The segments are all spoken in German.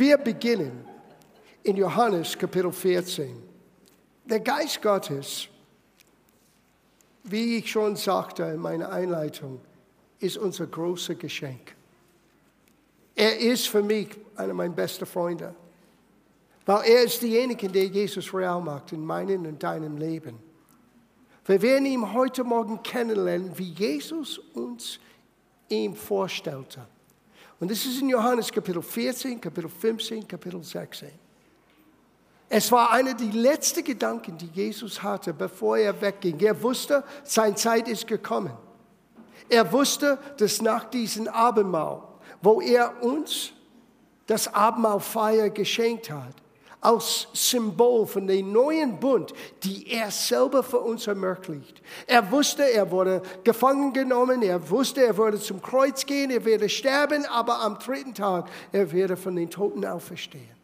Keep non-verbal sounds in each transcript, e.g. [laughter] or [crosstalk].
Wir beginnen in Johannes Kapitel 14. Der Geist Gottes, wie ich schon sagte in meiner Einleitung, ist unser großes Geschenk. Er ist für mich einer meiner besten Freunde, weil er ist derjenige, der Jesus real macht in meinem und deinem Leben. Wir werden ihn heute Morgen kennenlernen, wie Jesus uns ihm vorstellte. Und das ist in Johannes Kapitel 14, Kapitel 15, Kapitel 16. Es war einer der letzten Gedanken, die Jesus hatte, bevor er wegging. Er wusste, seine Zeit ist gekommen. Er wusste, dass nach diesem Abendmahl, wo er uns das Abendmahlfeier geschenkt hat, als Symbol von dem neuen Bund, die er selber für uns ermöglicht. Er wusste, er wurde gefangen genommen, er wusste, er würde zum Kreuz gehen, er werde sterben, aber am dritten Tag, er werde von den Toten auferstehen.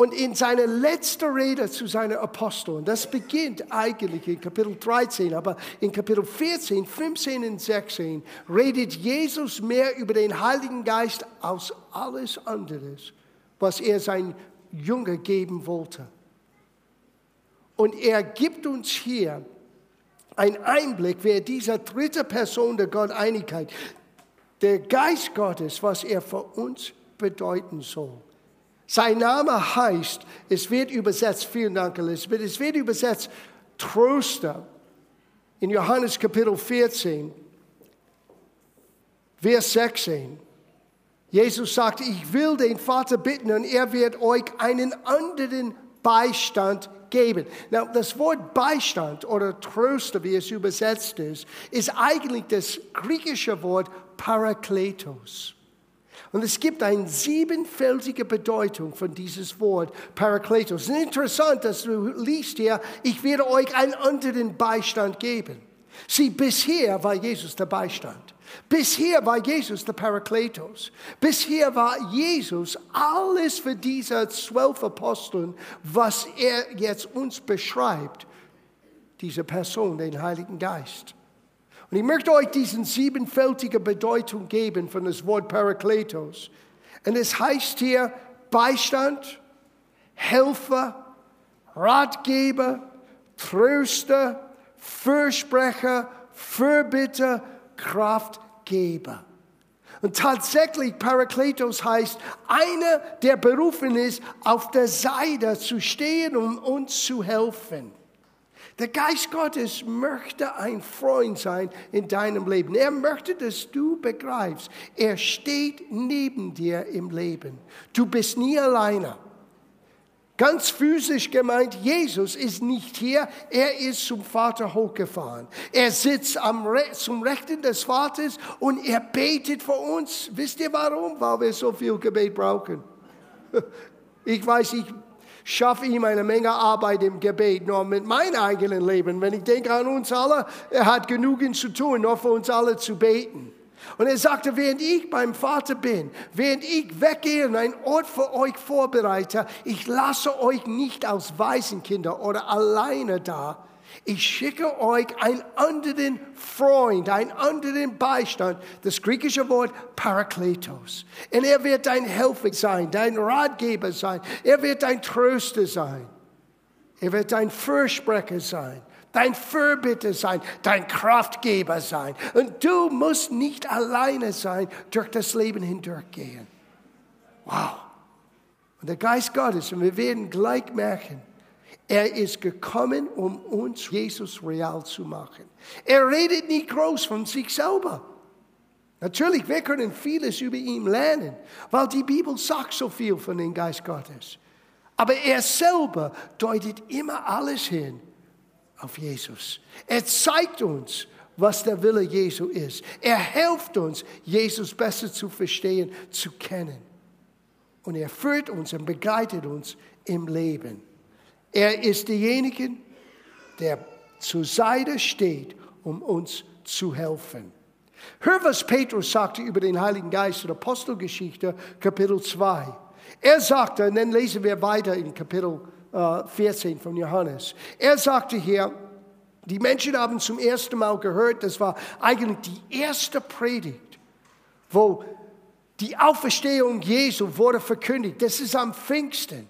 Und in seiner letzten Rede zu seinen Aposteln, das beginnt eigentlich in Kapitel 13, aber in Kapitel 14, 15 und 16 redet Jesus mehr über den Heiligen Geist als alles anderes, was er sein Jünger geben wollte. Und er gibt uns hier einen Einblick, wer dieser dritte Person der Gott-Einigkeit, der Geist Gottes, was er für uns bedeuten soll. Sein Name heißt, es wird übersetzt, vielen Dank Elisabeth, es wird übersetzt Tröster. In Johannes Kapitel 14, Vers 16. Jesus sagt, ich will den Vater bitten und er wird euch einen anderen Beistand geben. Now, das Wort Beistand oder Tröster, wie es übersetzt ist, ist eigentlich das griechische Wort Parakletos. Und es gibt eine siebenfältige Bedeutung von dieses Wort Parakletos. Es ist interessant, dass du liest hier, ich werde euch einen anderen Beistand geben. Sieh, bisher war Jesus der Beistand. Bisher war Jesus der Parakletos. Bisher war Jesus alles für diese zwölf Aposteln, was er jetzt uns beschreibt, diese Person, den Heiligen Geist. Und ich möchte euch diesen siebenfältige Bedeutung geben von das Wort Parakletos. Und es heißt hier Beistand, Helfer, Ratgeber, Tröster, Fürsprecher, Fürbitter, Kraftgeber. Und tatsächlich, Parakletos heißt, einer, der berufen ist, auf der Seite zu stehen, um uns zu helfen. Der Geist Gottes möchte ein Freund sein in deinem Leben. Er möchte, dass du begreifst, er steht neben dir im Leben. Du bist nie alleine. Ganz physisch gemeint, Jesus ist nicht hier, er ist zum Vater hochgefahren. Er sitzt am Re zum Rechten des Vaters und er betet für uns. Wisst ihr warum? Weil wir so viel Gebet brauchen. [laughs] Ich weiß, ich schaffe ihm eine Menge Arbeit im Gebet, nur mit meinem eigenen Leben. Wenn ich denke an uns alle, er hat genügend zu tun, nur für uns alle zu beten. Und er sagte, während ich beim Vater bin, während ich weggehe und einen Ort für euch vorbereite, ich lasse euch nicht als Waisenkinder oder alleine da. Ich schicke euch einen anderen Freund, einen anderen Beistand, das griechische Wort Parakletos. Und er wird dein Helfer sein, dein Ratgeber sein, er wird dein Tröster sein, er wird dein Fürsprecher sein dein Fürbitter sein, dein Kraftgeber sein. Und du musst nicht alleine sein, durch das Leben hindurchgehen. Wow. Und der Geist Gottes, und wir werden gleich merken, er ist gekommen, um uns Jesus real zu machen. Er redet nicht groß von sich selber. Natürlich, wir können vieles über ihn lernen, weil die Bibel sagt so viel von dem Geist Gottes. Aber er selber deutet immer alles hin auf Jesus. Er zeigt uns, was der Wille Jesu ist. Er hilft uns, Jesus besser zu verstehen, zu kennen. Und er führt uns und begleitet uns im Leben. Er ist derjenige, der zur Seite steht, um uns zu helfen. Hör, was Petrus sagte über den Heiligen Geist in Apostelgeschichte, Kapitel 2. Er sagte, und dann lesen wir weiter in Kapitel 2. 14 äh, von Johannes. Er sagte hier, die Menschen haben zum ersten Mal gehört, das war eigentlich die erste Predigt, wo Die Auferstehung Jesu wurde verkündigt. Das ist am Pfingsten.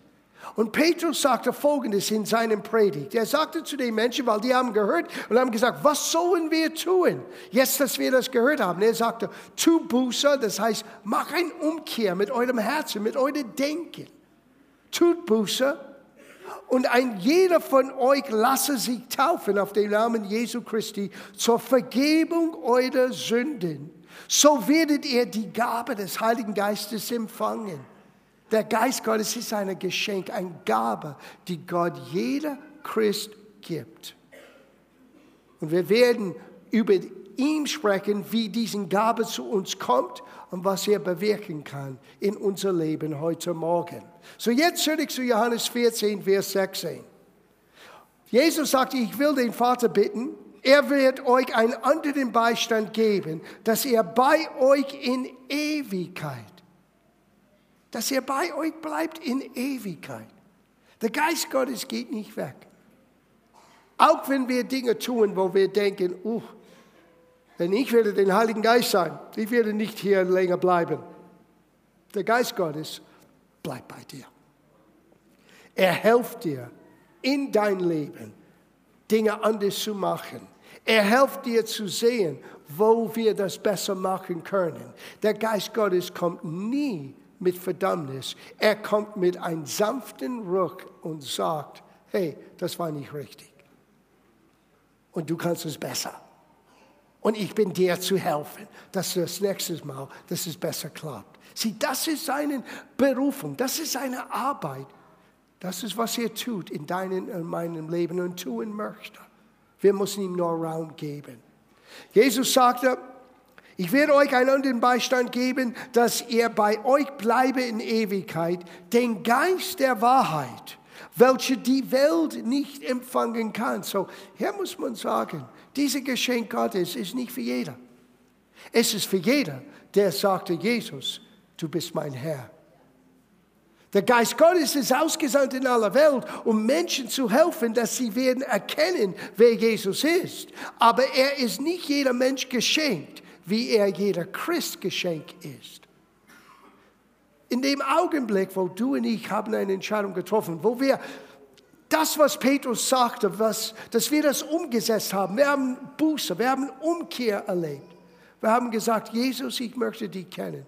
Und Petrus sagte Folgendes in seinem Predigt. Er sagte zu den Menschen, weil die haben gehört und haben gesagt, was sollen wir tun? Jetzt, dass wir das gehört haben. Er sagte, tu Buße, das heißt, mach ein Umkehr mit eurem Herzen, mit eurem Denken. Tut Buße und ein jeder von euch lasse sich taufen auf den Namen Jesu Christi zur Vergebung eurer Sünden. So werdet ihr die Gabe des Heiligen Geistes empfangen. Der Geist Gottes ist ein Geschenk, eine Gabe, die Gott jeder Christ gibt. Und wir werden über ihn sprechen, wie diese Gabe zu uns kommt und was er bewirken kann in unser Leben heute Morgen. So jetzt zurück zu Johannes 14, Vers 16. Jesus sagte, ich will den Vater bitten, er wird euch einen anderen Beistand geben, dass er bei euch in Ewigkeit dass er bei euch bleibt in Ewigkeit. Der Geist Gottes geht nicht weg. Auch wenn wir Dinge tun, wo wir denken, uh, denn ich werde den Heiligen Geist sein, ich werde nicht hier länger bleiben. Der Geist Gottes bleibt bei dir. Er hilft dir in dein Leben, Dinge anders zu machen. Er hilft dir zu sehen, wo wir das besser machen können. Der Geist Gottes kommt nie mit Verdammnis. Er kommt mit einem sanften Ruck und sagt, hey, das war nicht richtig. Und du kannst es besser. Und ich bin dir zu helfen, dass das nächste Mal, dass es besser klappt. Sieh, das ist seine Berufung, das ist seine Arbeit. Das ist, was er tut in deinem und meinem Leben und tun möchte. Wir müssen ihm nur Raum geben. Jesus sagte, ich werde euch einen anderen Beistand geben, dass er bei euch bleibe in Ewigkeit, den Geist der Wahrheit, welche die Welt nicht empfangen kann. So, hier muss man sagen, dieses Geschenk Gottes ist nicht für jeder. Es ist für jeder, der sagte, Jesus, du bist mein Herr. Der Geist Gottes ist ausgesandt in aller Welt, um Menschen zu helfen, dass sie werden erkennen, wer Jesus ist. Aber er ist nicht jeder Mensch geschenkt wie er jeder Christ Geschenk ist. In dem Augenblick, wo du und ich haben eine Entscheidung getroffen, wo wir das, was Petrus sagte, was, dass wir das umgesetzt haben, wir haben Buße, wir haben Umkehr erlebt. Wir haben gesagt, Jesus, ich möchte dich kennen.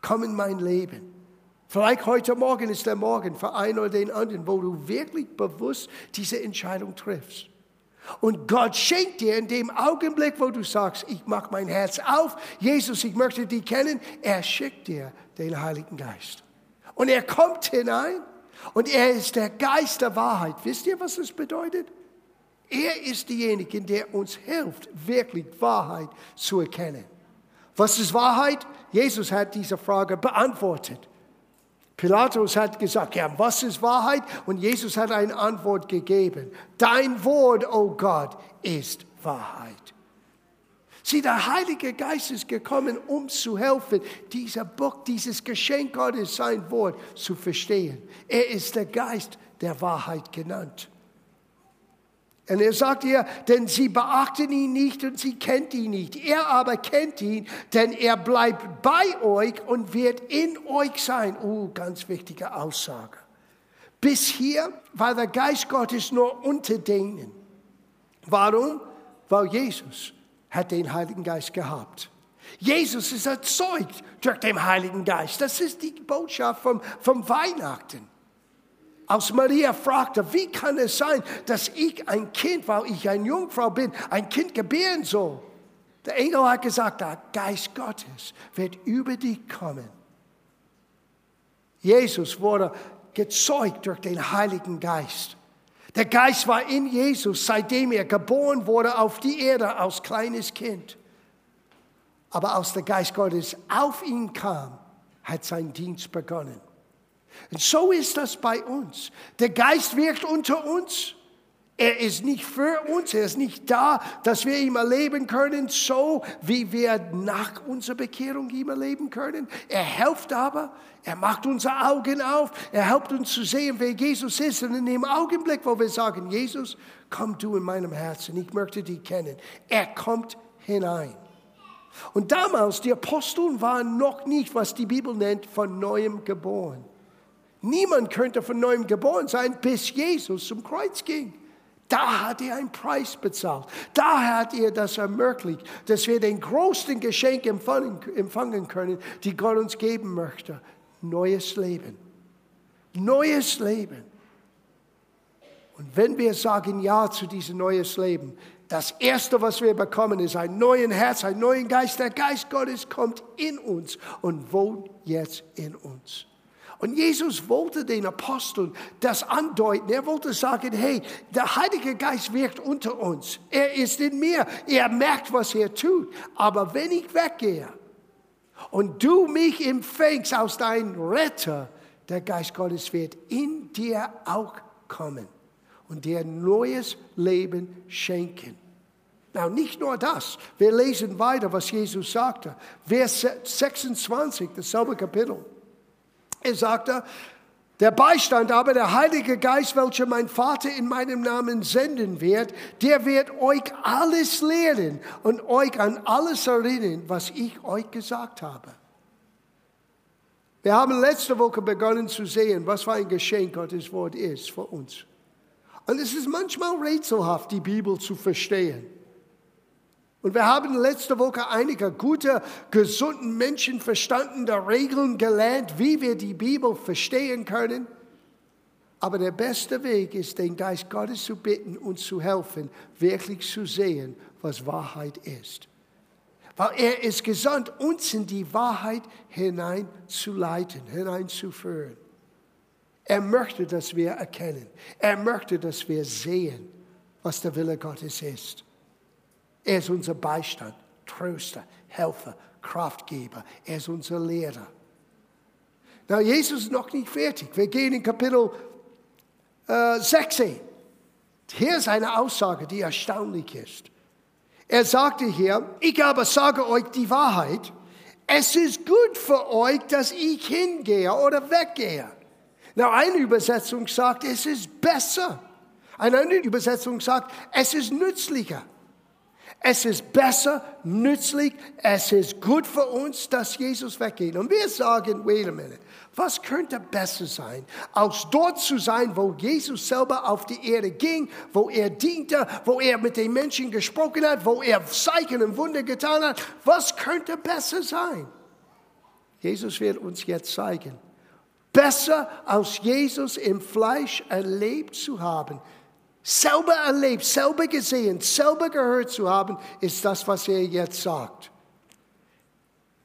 Komm in mein Leben. Vielleicht heute Morgen ist der Morgen für einen oder den anderen, wo du wirklich bewusst diese Entscheidung triffst. Und Gott schenkt dir in dem Augenblick, wo du sagst, ich mache mein Herz auf, Jesus, ich möchte dich kennen, er schickt dir den Heiligen Geist. Und er kommt hinein und er ist der Geist der Wahrheit. Wisst ihr, was das bedeutet? Er ist derjenige, der uns hilft, wirklich Wahrheit zu erkennen. Was ist Wahrheit? Jesus hat diese Frage beantwortet. Pilatus hat gesagt, ja, was ist Wahrheit? Und Jesus hat eine Antwort gegeben. Dein Wort, oh Gott, ist Wahrheit. Sieh, der Heilige Geist ist gekommen, um zu helfen, dieser Buch, dieses Geschenk Gottes, sein Wort zu verstehen. Er ist der Geist der Wahrheit genannt. Und er sagt ihr, denn sie beachten ihn nicht und sie kennt ihn nicht. Er aber kennt ihn, denn er bleibt bei euch und wird in euch sein. Oh, ganz wichtige Aussage. Bis hier war der Geist Gottes nur unter denen. Warum? Weil Jesus hat den Heiligen Geist gehabt. Jesus ist erzeugt durch den Heiligen Geist. Das ist die Botschaft vom, vom Weihnachten. Als Maria fragte, wie kann es sein, dass ich ein Kind, weil ich eine Jungfrau bin, ein Kind gebären soll? Der Engel hat gesagt, der Geist Gottes wird über dich kommen. Jesus wurde gezeugt durch den Heiligen Geist. Der Geist war in Jesus, seitdem er geboren wurde auf die Erde als kleines Kind. Aber als der Geist Gottes auf ihn kam, hat sein Dienst begonnen. Und so ist das bei uns. Der Geist wirkt unter uns. Er ist nicht für uns, er ist nicht da, dass wir ihn erleben können, so wie wir nach unserer Bekehrung ihn erleben können. Er hilft aber, er macht unsere Augen auf, er hilft uns zu sehen, wer Jesus ist. Und in dem Augenblick, wo wir sagen, Jesus, komm du in meinem Herzen, ich möchte dich kennen, er kommt hinein. Und damals, die Aposteln waren noch nicht, was die Bibel nennt, von neuem geboren. Niemand könnte von neuem geboren sein, bis Jesus zum Kreuz ging. Da hat er einen Preis bezahlt. Da hat er das ermöglicht, dass wir den größten Geschenk empfangen, können, die Gott uns geben möchte. Neues Leben. Neues Leben. Und wenn wir sagen Ja zu diesem neues Leben, das Erste, was wir bekommen, ist ein neues Herz, ein neuen Geist. Der Geist Gottes kommt in uns und wohnt jetzt in uns. Und Jesus wollte den Aposteln das andeuten. Er wollte sagen, hey, der Heilige Geist wirkt unter uns. Er ist in mir. Er merkt, was er tut. Aber wenn ich weggehe und du mich empfängst aus deinem Retter, der Geist Gottes wird in dir auch kommen und dir neues Leben schenken. Na, nicht nur das. Wir lesen weiter, was Jesus sagte. Vers 26, dasselbe Kapitel. Er sagte, der Beistand aber, der Heilige Geist, welcher mein Vater in meinem Namen senden wird, der wird euch alles lehren und euch an alles erinnern, was ich euch gesagt habe. Wir haben letzte Woche begonnen zu sehen, was für ein Geschenk Gottes Wort ist für uns. Und es ist manchmal rätselhaft, die Bibel zu verstehen. Und wir haben letzte Woche einige gute, gesunden Menschen verstandene Regeln gelernt, wie wir die Bibel verstehen können. Aber der beste Weg ist, den Geist Gottes zu bitten, und zu helfen, wirklich zu sehen, was Wahrheit ist. Weil er ist gesandt, uns in die Wahrheit hineinzuleiten, hineinzuführen. Er möchte, dass wir erkennen. Er möchte, dass wir sehen, was der Wille Gottes ist. Er ist unser Beistand, Tröster, Helfer, Kraftgeber. Er ist unser Lehrer. Na, Jesus ist noch nicht fertig. Wir gehen in Kapitel äh, 16. Hier ist eine Aussage, die erstaunlich ist. Er sagte hier, ich aber sage euch die Wahrheit. Es ist gut für euch, dass ich hingehe oder weggehe. Na, eine Übersetzung sagt, es ist besser. Eine andere Übersetzung sagt, es ist nützlicher. Es ist besser, nützlich, es ist gut für uns, dass Jesus weggeht. Und wir sagen, wait a minute, was könnte besser sein, als dort zu sein, wo Jesus selber auf die Erde ging, wo er diente, wo er mit den Menschen gesprochen hat, wo er Zeichen und Wunder getan hat. Was könnte besser sein? Jesus wird uns jetzt zeigen. Besser als Jesus im Fleisch erlebt zu haben, selber erlebt, selber gesehen, selber gehört zu haben, ist das, was er jetzt sagt.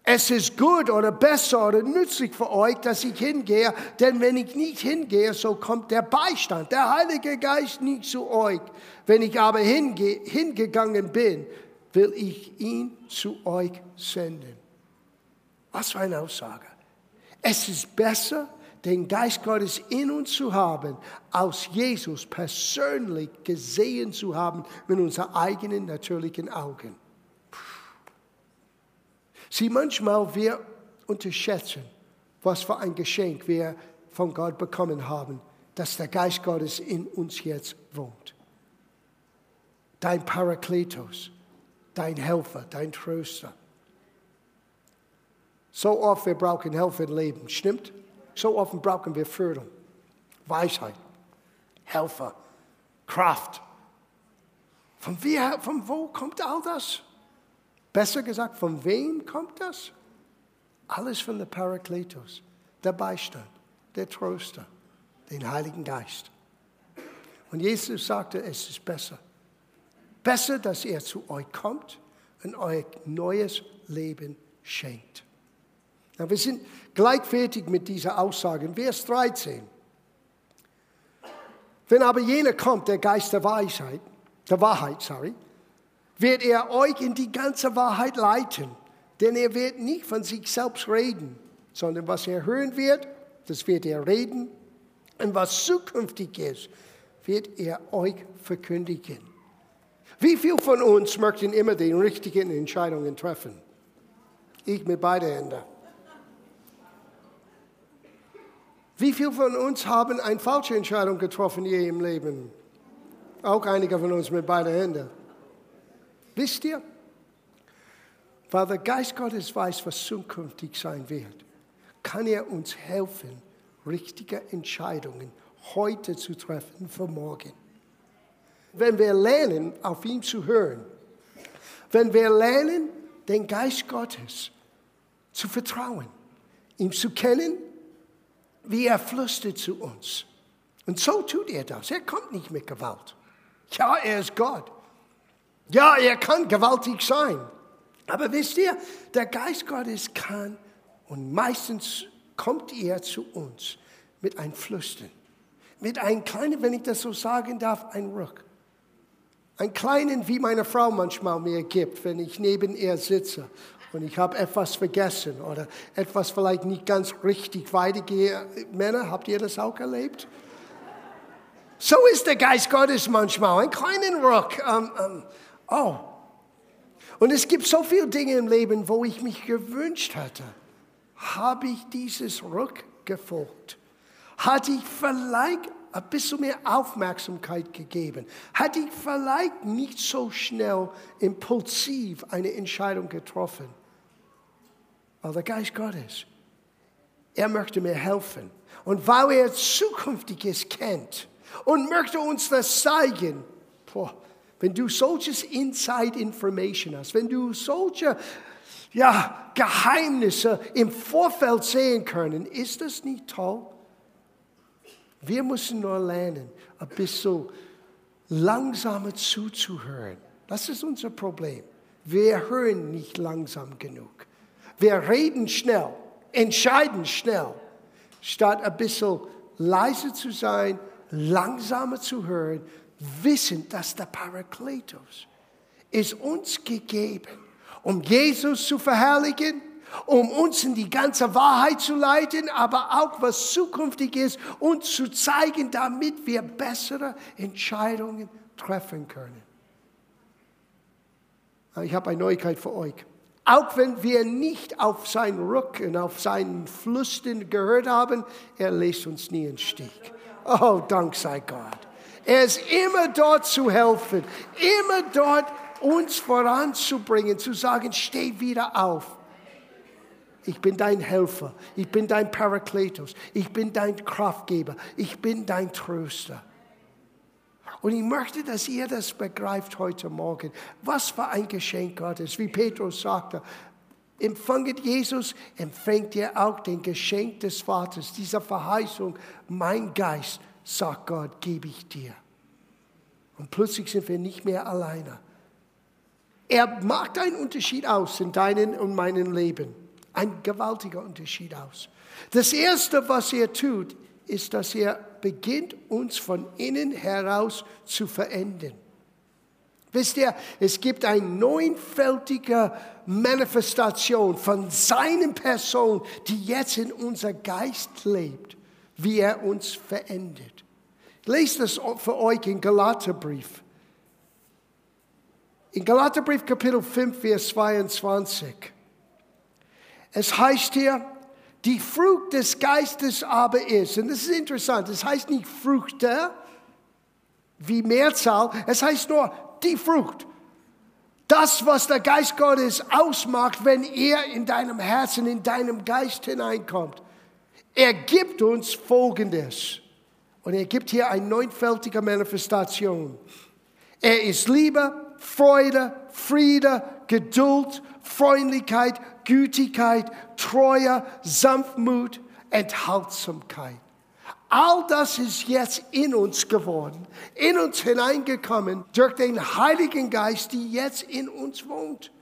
Es ist gut oder besser oder nützlich für euch, dass ich hingehe, denn wenn ich nicht hingehe, so kommt der Beistand, der Heilige Geist nicht zu euch. Wenn ich aber hinge hingegangen bin, will ich ihn zu euch senden. Was für eine Aussage. Es ist besser, den Geist Gottes in uns zu haben, aus Jesus persönlich gesehen zu haben mit unseren eigenen natürlichen Augen. Sieh, manchmal wir unterschätzen, was für ein Geschenk wir von Gott bekommen haben, dass der Geist Gottes in uns jetzt wohnt. Dein Parakletos, dein Helfer, dein Tröster. So oft wir brauchen Helfer im Leben, stimmt? So oft brauchen wir Führung, Weisheit, Helfer, Kraft. Von, wie, von wo kommt all das? Besser gesagt, von wem kommt das? Alles von der Parakletos, der Beistand, der Tröster, den Heiligen Geist. Und Jesus sagte, es ist besser. Besser, dass er zu euch kommt und euch neues Leben schenkt. Na, wir sind gleich fertig mit dieser Aussage. Vers 13. Wenn aber jener kommt, der Geist der Weisheit, der Wahrheit, sorry, wird er euch in die ganze Wahrheit leiten. Denn er wird nicht von sich selbst reden, sondern was er hören wird, das wird er reden. Und was zukünftig ist, wird er euch verkündigen. Wie viele von uns möchten immer die richtigen Entscheidungen treffen? Ich mit beiden Händen. Wie viele von uns haben eine falsche Entscheidung getroffen je im Leben? Auch einige von uns mit beiden Händen. Wisst ihr? weil der Geist Gottes weiß, was zukünftig sein wird, kann er uns helfen, richtige Entscheidungen heute zu treffen für morgen. Wenn wir lernen, auf ihn zu hören, wenn wir lernen, den Geist Gottes zu vertrauen, ihm zu kennen, wie er flüstert zu uns. Und so tut er das. Er kommt nicht mit Gewalt. Ja, er ist Gott. Ja, er kann gewaltig sein. Aber wisst ihr, der Geist Gottes kann und meistens kommt er zu uns mit einem Flüstern. Mit einem kleinen, wenn ich das so sagen darf, ein Ruck. Ein kleinen, wie meine Frau manchmal mir gibt, wenn ich neben ihr sitze und ich habe etwas vergessen oder etwas vielleicht nicht ganz richtig weitergehe. Männer, habt ihr das auch erlebt? So ist der Geist Gottes manchmal, ein kleinen Ruck. Um, um, oh. Und es gibt so viele Dinge im Leben, wo ich mich gewünscht hatte, habe ich dieses Ruck gefolgt. Hatte ich vielleicht ein bisschen mehr Aufmerksamkeit gegeben. Hatte ich vielleicht nicht so schnell impulsiv eine Entscheidung getroffen. Aber der Geist Gottes, er möchte mir helfen. Und weil er Zukünftiges kennt, und möchte uns das zeigen. Boah, wenn du solches Inside Information hast, wenn du solche ja, Geheimnisse im Vorfeld sehen können, ist das nicht toll? Wir müssen nur lernen, ein bisschen langsamer zuzuhören. Das ist unser Problem. Wir hören nicht langsam genug. Wir reden schnell, entscheiden schnell, statt ein bisschen leise zu sein langsamer zu hören, wissen, dass der Parakletos ist uns gegeben, um Jesus zu verherrlichen, um uns in die ganze Wahrheit zu leiten, aber auch was zukünftig ist, uns zu zeigen, damit wir bessere Entscheidungen treffen können. Ich habe eine Neuigkeit für euch. Auch wenn wir nicht auf seinen Rücken, auf seinen Flüstern gehört haben, er lässt uns nie im Stich. Oh, Dank sei Gott. Er ist immer dort zu helfen, immer dort uns voranzubringen, zu sagen, steh wieder auf. Ich bin dein Helfer, ich bin dein Parakletos, ich bin dein Kraftgeber, ich bin dein Tröster. Und ich möchte, dass ihr das begreift heute Morgen. Was für ein Geschenk Gottes, wie Petrus sagte. Empfanget Jesus, empfängt ihr auch den Geschenk des Vaters, dieser Verheißung, mein Geist, sagt Gott, gebe ich dir. Und plötzlich sind wir nicht mehr alleine. Er macht einen Unterschied aus in deinem und meinem Leben. Ein gewaltiger Unterschied aus. Das Erste, was er tut, ist, dass er beginnt, uns von innen heraus zu verändern. Wisst ihr, es gibt eine neunfältige Manifestation von seiner Person, die jetzt in unser Geist lebt, wie er uns verändert. Lest das für euch in Galaterbrief. In Galaterbrief Kapitel 5, Vers 22. Es heißt hier, die Frucht des Geistes aber ist, und das ist interessant, es heißt nicht Früchte wie Mehrzahl, es heißt nur die Frucht. Das, was der Geist Gottes ausmacht, wenn er in deinem Herzen, in deinem Geist hineinkommt. Er gibt uns Folgendes. Und er gibt hier eine neunfältige Manifestation. Er ist Liebe, Freude, Friede, Geduld, Freundlichkeit, Gütigkeit, Treue, Sanftmut, Enthaltsamkeit. All das ist jetzt in uns geworden, in uns hineingekommen durch den Heiligen Geist, die jetzt in uns wohnt.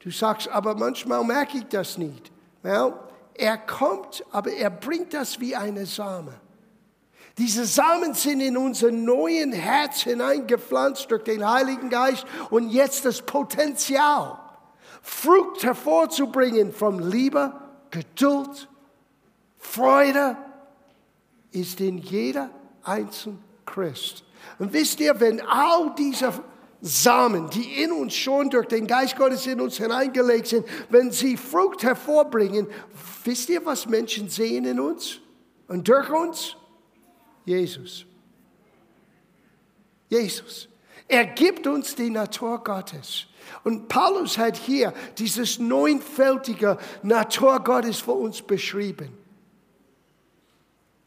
Du sagst, aber manchmal merke ich das nicht. Well, er kommt, aber er bringt das wie eine Same. Diese Samen sind in unser neuen Herz hineingepflanzt durch den Heiligen Geist und jetzt das Potenzial, Frucht hervorzubringen von Liebe, Geduld, Freude ist in jeder einzelnen Christ. Und wisst ihr, wenn all diese Samen, die in uns schon durch den Geist Gottes in uns hineingelegt sind, wenn sie Frucht hervorbringen, wisst ihr, was Menschen sehen in uns und durch uns? Jesus. Jesus. Er gibt uns die Natur Gottes. Und Paulus hat hier dieses neunfältige Natur Gottes für uns beschrieben.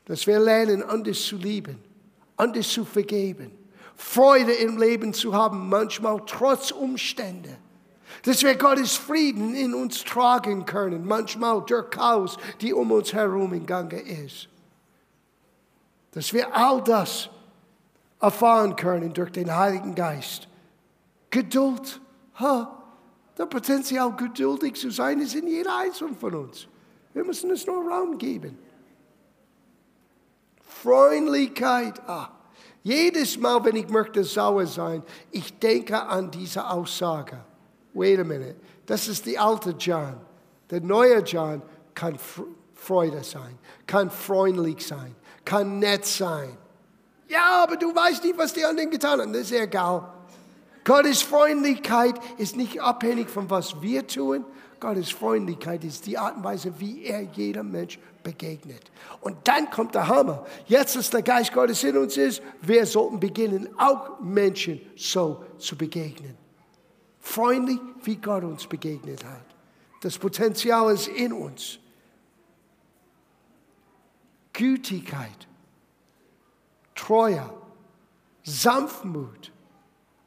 Dass wir lernen, anders zu lieben, anders zu vergeben, Freude im Leben zu haben, manchmal trotz Umstände. Dass wir Gottes Frieden in uns tragen können, manchmal durch Chaos, die um uns herum im Gange ist. Dass wir all das erfahren können durch den Heiligen Geist. Geduld, ha, der Potenzial geduldig zu sein ist in jeder Einzelnen von uns. Wir müssen es nur Raum geben. Freundlichkeit, ah, jedes Mal, wenn ich möchte sauer sein, ich denke an diese Aussage. Wait a minute, das ist die alte John. Der neue John kann Freude sein, kann freundlich sein, kann nett sein. Ja, aber du weißt nicht, was die anderen getan haben. Das ist egal. Gottes Freundlichkeit ist nicht abhängig von was wir tun. Gottes Freundlichkeit ist die Art und Weise, wie er jedem Mensch begegnet. Und dann kommt der Hammer. Jetzt, dass der Geist Gottes in uns ist, wir sollten beginnen, auch Menschen so zu begegnen. Freundlich, wie Gott uns begegnet hat. Das Potenzial ist in uns. Gütigkeit, Treue, Sanftmut,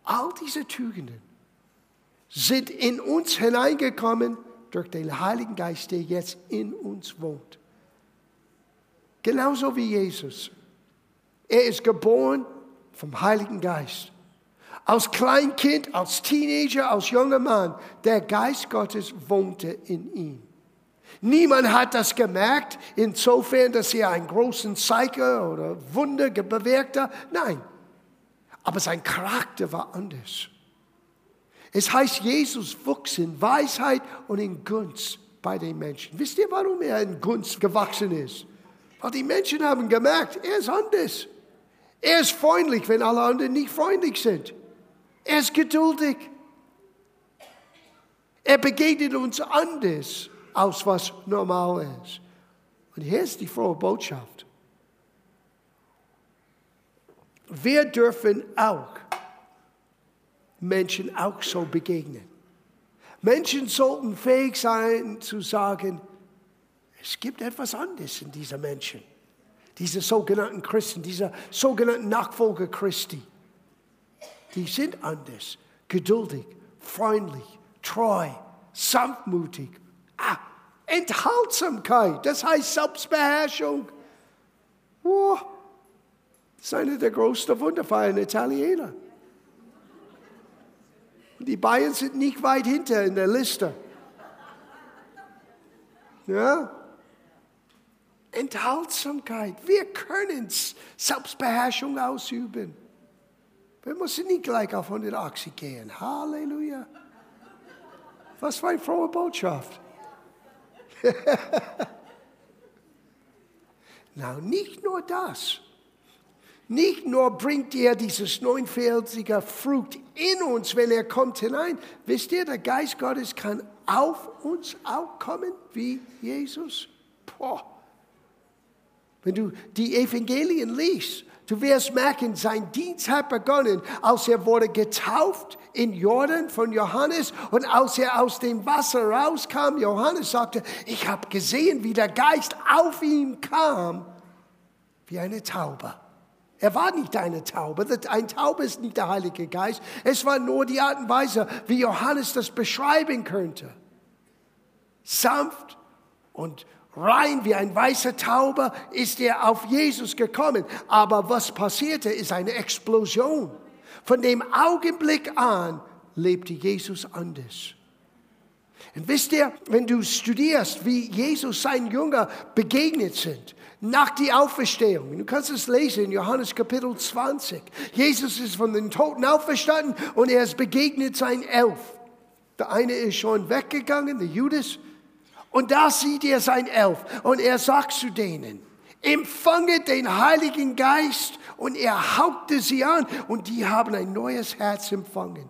all diese Tugenden sind in uns hineingekommen durch den Heiligen Geist, der jetzt in uns wohnt. Genauso wie Jesus. Er ist geboren vom Heiligen Geist. Als Kleinkind, als Teenager, als junger Mann, der Geist Gottes wohnte in ihm. Niemand hat das gemerkt, insofern, dass er einen großen Zeichen oder Wunder bewirkt hat. Nein, aber sein Charakter war anders. Es heißt, Jesus wuchs in Weisheit und in Gunst bei den Menschen. Wisst ihr, warum er in Gunst gewachsen ist? Weil die Menschen haben gemerkt, er ist anders. Er ist freundlich, wenn alle anderen nicht freundlich sind. Er ist geduldig. Er begegnet uns anders, als was normal ist. Und hier ist die frohe Botschaft. Wir dürfen auch Menschen auch so begegnen. Menschen sollten fähig sein zu sagen, es gibt etwas anderes in diesen Menschen, diese sogenannten Christen, diese sogenannten Nachfolger Christi. Die sind anders, geduldig, freundlich, treu, sanftmutig. Ah, Enthaltsamkeit, das heißt Selbstbeherrschung. Oh, das ist einer der größten Wunder für einen Italiener. Die Bayern sind nicht weit hinter in der Liste. Ja? Enthaltsamkeit. Wir können Selbstbeherrschung ausüben. Wir müssen nicht gleich auf 180 gehen. Halleluja. Was für eine frohe Botschaft. [laughs] Na, nicht nur das. Nicht nur bringt er dieses neunfältige Frucht in uns, wenn er kommt hinein. Wisst ihr, der Geist Gottes kann auf uns auch kommen, wie Jesus. Boah. Wenn du die Evangelien liest, du wirst merken, sein Dienst hat begonnen, als er wurde getauft in Jordan von Johannes und als er aus dem Wasser rauskam, Johannes sagte, ich habe gesehen, wie der Geist auf ihn kam, wie eine Taube. Er war nicht eine Taube. Ein Taube ist nicht der Heilige Geist. Es war nur die Art und Weise, wie Johannes das beschreiben könnte. Sanft und rein wie ein weißer Taube ist er auf Jesus gekommen. Aber was passierte, ist eine Explosion. Von dem Augenblick an lebte Jesus anders. Und wisst ihr, wenn du studierst, wie Jesus seinen Jünger begegnet sind, nach der Auferstehung. Du kannst es lesen in Johannes Kapitel 20. Jesus ist von den Toten auferstanden und er ist begegnet seinen Elf. Der eine ist schon weggegangen, der Judas, und da sieht er sein Elf und er sagt zu denen, empfange den Heiligen Geist und er haupte sie an und die haben ein neues Herz empfangen.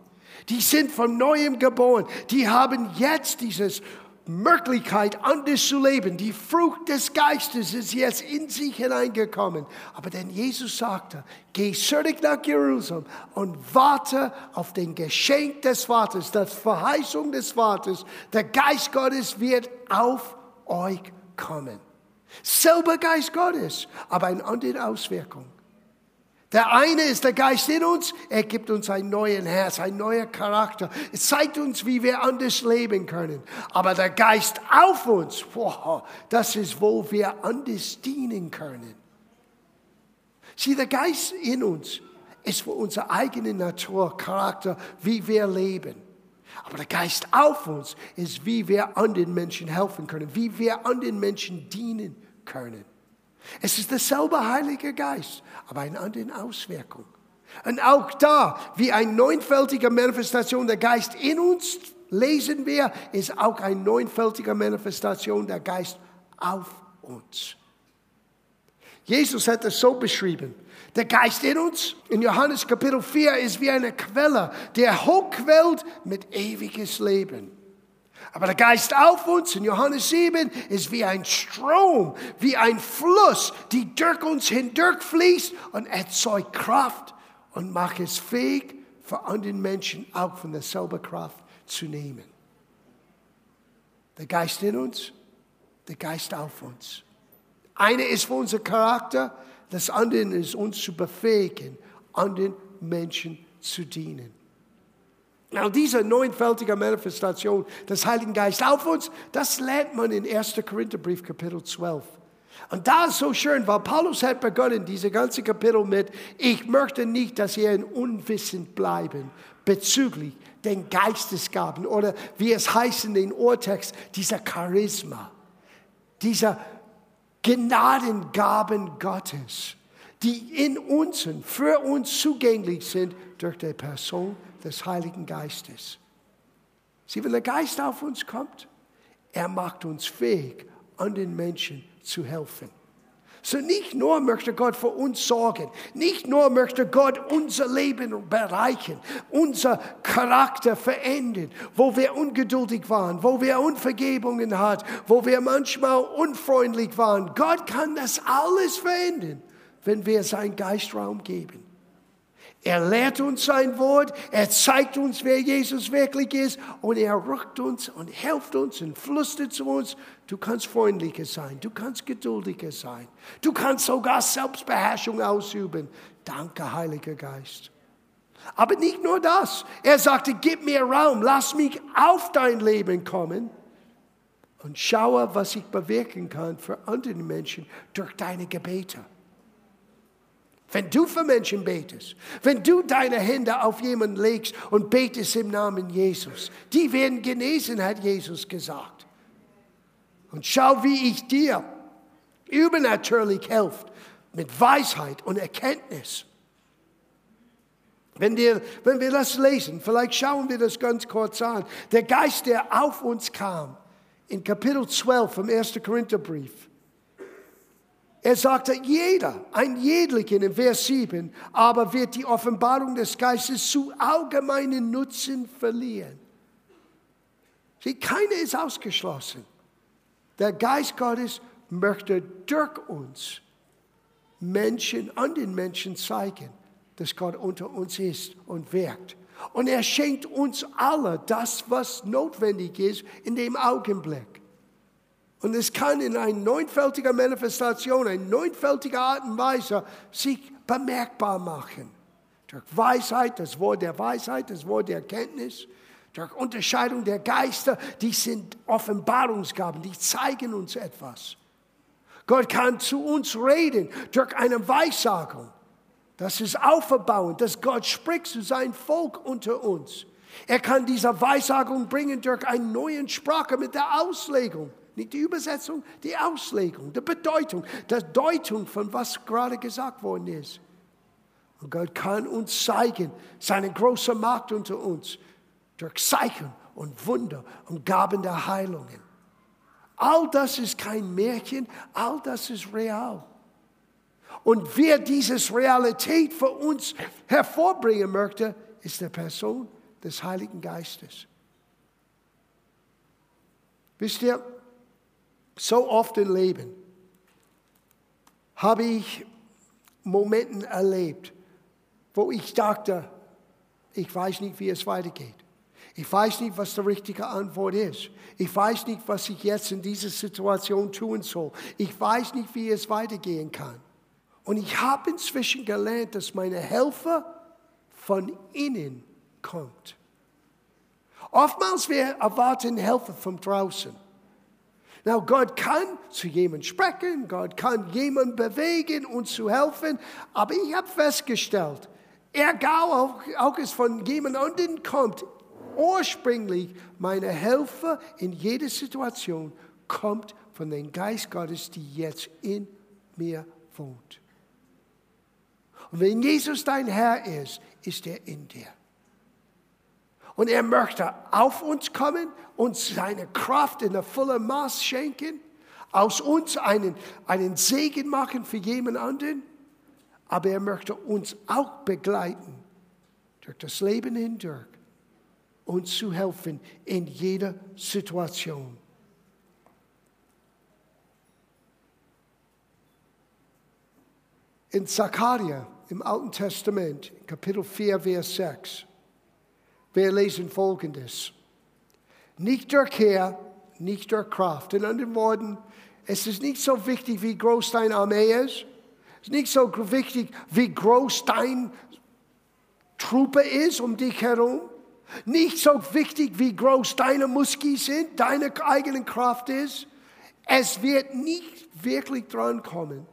Die sind von neuem geboren. Die haben jetzt dieses Möglichkeit, anders zu leben. Die Frucht des Geistes ist jetzt in sich hineingekommen. Aber denn Jesus sagte, geh zurück nach Jerusalem und warte auf den Geschenk des Vaters, das Verheißung des Vaters. Der Geist Gottes wird auf euch kommen. Selber Geist Gottes, aber eine andere Auswirkung. Der eine ist der Geist in uns, er gibt uns ein neues Herz, ein neuer Charakter. Es zeigt uns, wie wir anders leben können. Aber der Geist auf uns, wow, das ist, wo wir anders dienen können. Sieh, der Geist in uns ist für unsere eigene Natur, Charakter, wie wir leben. Aber der Geist auf uns ist, wie wir anderen Menschen helfen können, wie wir anderen Menschen dienen können. Es ist derselbe Heilige Geist, aber eine andere Auswirkung. Und auch da, wie eine neunfältige Manifestation der Geist in uns lesen wir, ist auch eine neunfältige Manifestation der Geist auf uns. Jesus hat es so beschrieben. Der Geist in uns, in Johannes Kapitel 4, ist wie eine Quelle, der hochquellt mit ewiges Leben. Aber der Geist auf uns in Johannes 7 ist wie ein Strom, wie ein Fluss, die durch uns hindurch fließt und erzeugt Kraft und macht es fähig, für andere Menschen auch von derselben Kraft zu nehmen. Der Geist in uns, der Geist auf uns. Eine ist für unser Charakter, das andere ist uns zu befähigen, anderen Menschen zu dienen. Now, diese neunfältige Manifestation des Heiligen Geistes auf uns, das lernt man in 1. Korintherbrief, Kapitel 12. Und da ist so schön, weil Paulus hat begonnen, diese ganze Kapitel mit, ich möchte nicht, dass ihr in Unwissend bleiben bezüglich den Geistesgaben oder wie es heißt in den Urtext, dieser Charisma, dieser Gnadengaben Gottes, die in uns und für uns zugänglich sind durch die Person des Heiligen Geistes. Sieh, wenn der Geist auf uns kommt, er macht uns fähig, anderen Menschen zu helfen. So nicht nur möchte Gott für uns sorgen, nicht nur möchte Gott unser Leben bereichern, unser Charakter verändern, wo wir ungeduldig waren, wo wir Unvergebungen hatten, wo wir manchmal unfreundlich waren. Gott kann das alles verändern, wenn wir seinen Geistraum geben. Er lehrt uns sein Wort, er zeigt uns, wer Jesus wirklich ist und er rückt uns und hilft uns und flüstert zu uns, du kannst freundlicher sein, du kannst geduldiger sein, du kannst sogar Selbstbeherrschung ausüben. Danke, Heiliger Geist. Aber nicht nur das, er sagte, gib mir Raum, lass mich auf dein Leben kommen und schaue, was ich bewirken kann für andere Menschen durch deine Gebete. Wenn du für Menschen betest, wenn du deine Hände auf jemanden legst und betest im Namen Jesus, die werden genesen, hat Jesus gesagt. Und schau, wie ich dir übernatürlich helfe mit Weisheit und Erkenntnis. Wenn wir, wenn wir das lesen, vielleicht schauen wir das ganz kurz an. Der Geist, der auf uns kam, in Kapitel 12 vom 1. Korintherbrief, er sagte, jeder, ein Jedlichen in Vers 7, aber wird die Offenbarung des Geistes zu allgemeinen Nutzen verlieren. Sieh, keiner ist ausgeschlossen. Der Geist Gottes möchte durch uns Menschen, an den Menschen zeigen, dass Gott unter uns ist und wirkt. Und er schenkt uns alle das, was notwendig ist in dem Augenblick. Und es kann in einer neunfältiger Manifestation, in neunfältiger Art und Weise sich bemerkbar machen. Durch Weisheit, das Wort der Weisheit, das Wort der Erkenntnis, durch Unterscheidung der Geister, die sind Offenbarungsgaben, die zeigen uns etwas. Gott kann zu uns reden durch eine Weissagung. Das ist auferbauend, dass Gott spricht zu seinem Volk unter uns. Er kann diese Weissagung bringen durch eine neue Sprache mit der Auslegung. Nicht die Übersetzung, die Auslegung, die Bedeutung, die Deutung von was gerade gesagt worden ist. Und Gott kann uns zeigen, seine große Macht unter uns, durch Zeichen und Wunder und Gaben der Heilungen. All das ist kein Märchen, all das ist real. Und wer dieses Realität für uns hervorbringen möchte, ist der Person des Heiligen Geistes. Wisst ihr, so oft im Leben habe ich Momente erlebt, wo ich dachte, ich weiß nicht, wie es weitergeht. Ich weiß nicht, was die richtige Antwort ist. Ich weiß nicht, was ich jetzt in dieser Situation tun soll. Ich weiß nicht, wie es weitergehen kann. Und ich habe inzwischen gelernt, dass meine Helfer von innen kommt. Oftmals wir erwarten Hilfe von draußen. Now, Gott kann zu jemandem sprechen, Gott kann jemanden bewegen und zu helfen, aber ich habe festgestellt, egal auch es von jemand anderen kommt, ursprünglich meine Helfer in jeder Situation kommt von dem Geist Gottes, die jetzt in mir wohnt. Und wenn Jesus dein Herr ist, ist er in dir. Und er möchte auf uns kommen, uns seine Kraft in der vollen Maß schenken, aus uns einen, einen Segen machen für jemand anderen. Aber er möchte uns auch begleiten durch das Leben hindurch, uns zu helfen in jeder Situation. In Zachariah im Alten Testament, Kapitel 4, Vers 6, wir lesen Folgendes. Nicht durch Heer, nicht durch Kraft. In anderen Worten, es ist nicht so wichtig, wie groß deine Armee ist. Es ist nicht so wichtig, wie groß dein Truppe ist um dich herum. Nicht so wichtig, wie groß deine Muskeln sind, deine eigene Kraft ist. Es wird nicht wirklich dran kommen,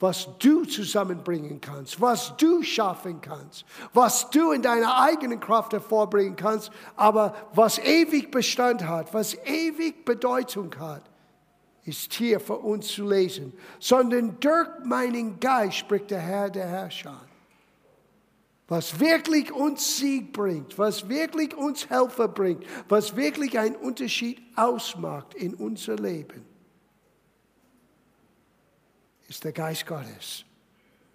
was du zusammenbringen kannst, was du schaffen kannst, was du in deiner eigenen Kraft hervorbringen kannst, aber was ewig Bestand hat, was ewig Bedeutung hat, ist hier für uns zu lesen. Sondern durch meinen Geist spricht der Herr der Herrscher. Was wirklich uns Sieg bringt, was wirklich uns Helfer bringt, was wirklich einen Unterschied ausmacht in unser Leben ist der Geist Gottes.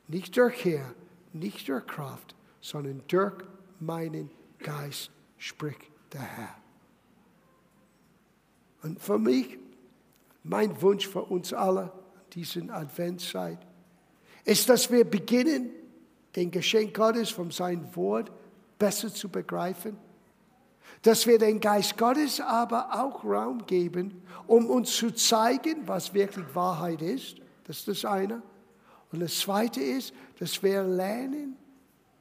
Nicht durch Herr, nicht durch Kraft, sondern durch meinen Geist spricht der Herr. Und für mich, mein Wunsch für uns alle in dieser Adventszeit, ist, dass wir beginnen, den Geschenk Gottes von seinem Wort besser zu begreifen. Dass wir den Geist Gottes aber auch Raum geben, um uns zu zeigen, was wirklich Wahrheit ist das ist das eine. Und das zweite ist, dass wir lernen,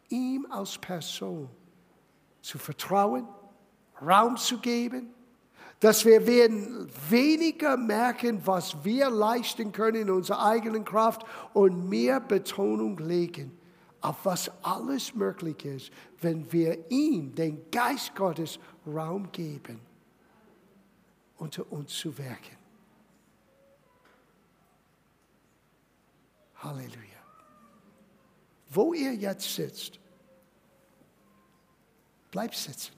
ihm als Person zu vertrauen, Raum zu geben, dass wir werden weniger merken, was wir leisten können in unserer eigenen Kraft und mehr Betonung legen auf was alles möglich ist, wenn wir ihm, den Geist Gottes, Raum geben, unter uns zu wirken. Halleluja. Wo ihr jetzt sitzt, bleib sitzen.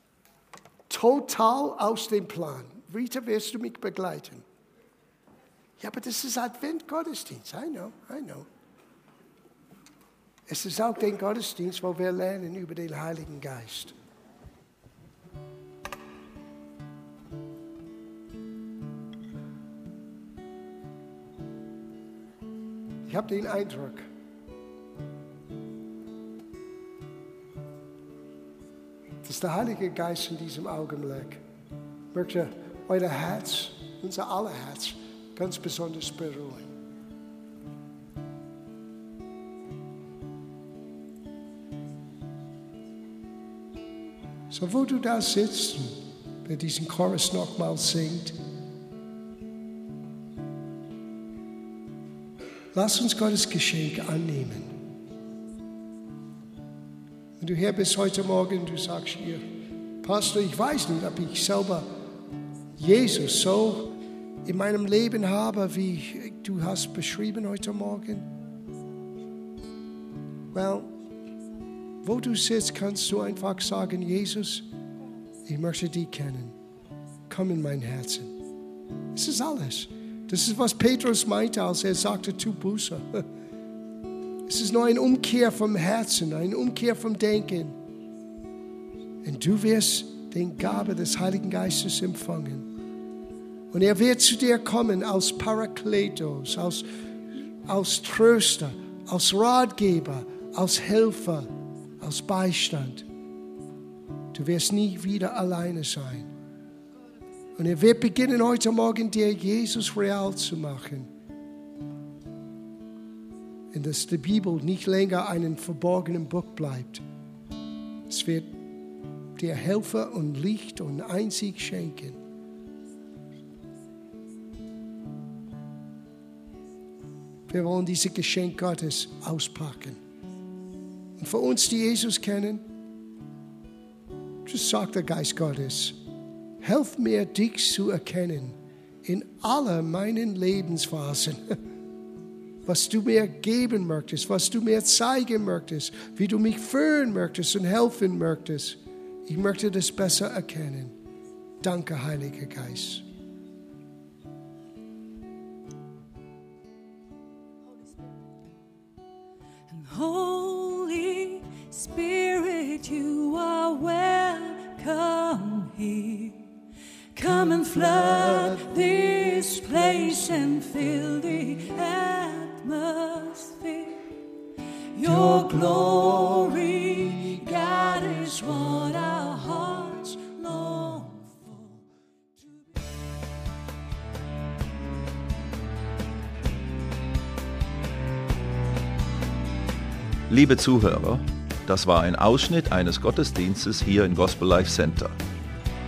Total aus dem Plan. Rita, wirst du mich begleiten? Ja, aber das ist Advent-Gottesdienst. I know, I know. Es ist auch der Gottesdienst, wo wir lernen über den Heiligen Geist. Ich habe den Eindruck, dass der Heilige Geist in diesem Augenblick möchte euer Herz, unser aller Herz, ganz besonders beruhigen. So, wo du da sitzt, wer diesen Chorus nochmal singt, Lass uns Gottes Geschenk annehmen. Wenn du hier bist heute Morgen, du sagst hier, Pastor, ich weiß nicht, ob ich selber Jesus so in meinem Leben habe, wie du hast beschrieben heute Morgen. Well, wo du sitzt, kannst du einfach sagen, Jesus, ich möchte dich kennen. Komm in mein Herzen. Es ist alles. Das ist, was Petrus meinte, als er sagte, tu Buße. Es [laughs] ist nur eine Umkehr vom Herzen, eine Umkehr vom Denken. Und du wirst den Gabe des Heiligen Geistes empfangen. Und er wird zu dir kommen als Parakletos, als, als Tröster, als Ratgeber, als Helfer, als Beistand. Du wirst nie wieder alleine sein. Und er wird beginnen heute Morgen dir Jesus real zu machen. Und dass die Bibel nicht länger ein verborgenen Buch bleibt. Es wird dir Helfer und Licht und Einzig schenken. Wir wollen dieses Geschenk Gottes auspacken. Und für uns, die Jesus kennen, das sagt der Geist Gottes, helf mir, dich zu erkennen in aller meinen Lebensphasen. [laughs] Was du mir geben möchtest, was du mir zeigen möchtest, wie du mich führen möchtest und helfen möchtest. Ich möchte das besser erkennen. Danke, Heiliger Geist. Holy Spirit, you are welcome here. Come and flood this place and fill the atmosphere. Your glory, God, is what our hearts long for. Liebe Zuhörer, das war ein Ausschnitt eines Gottesdienstes hier im Gospel Life Center.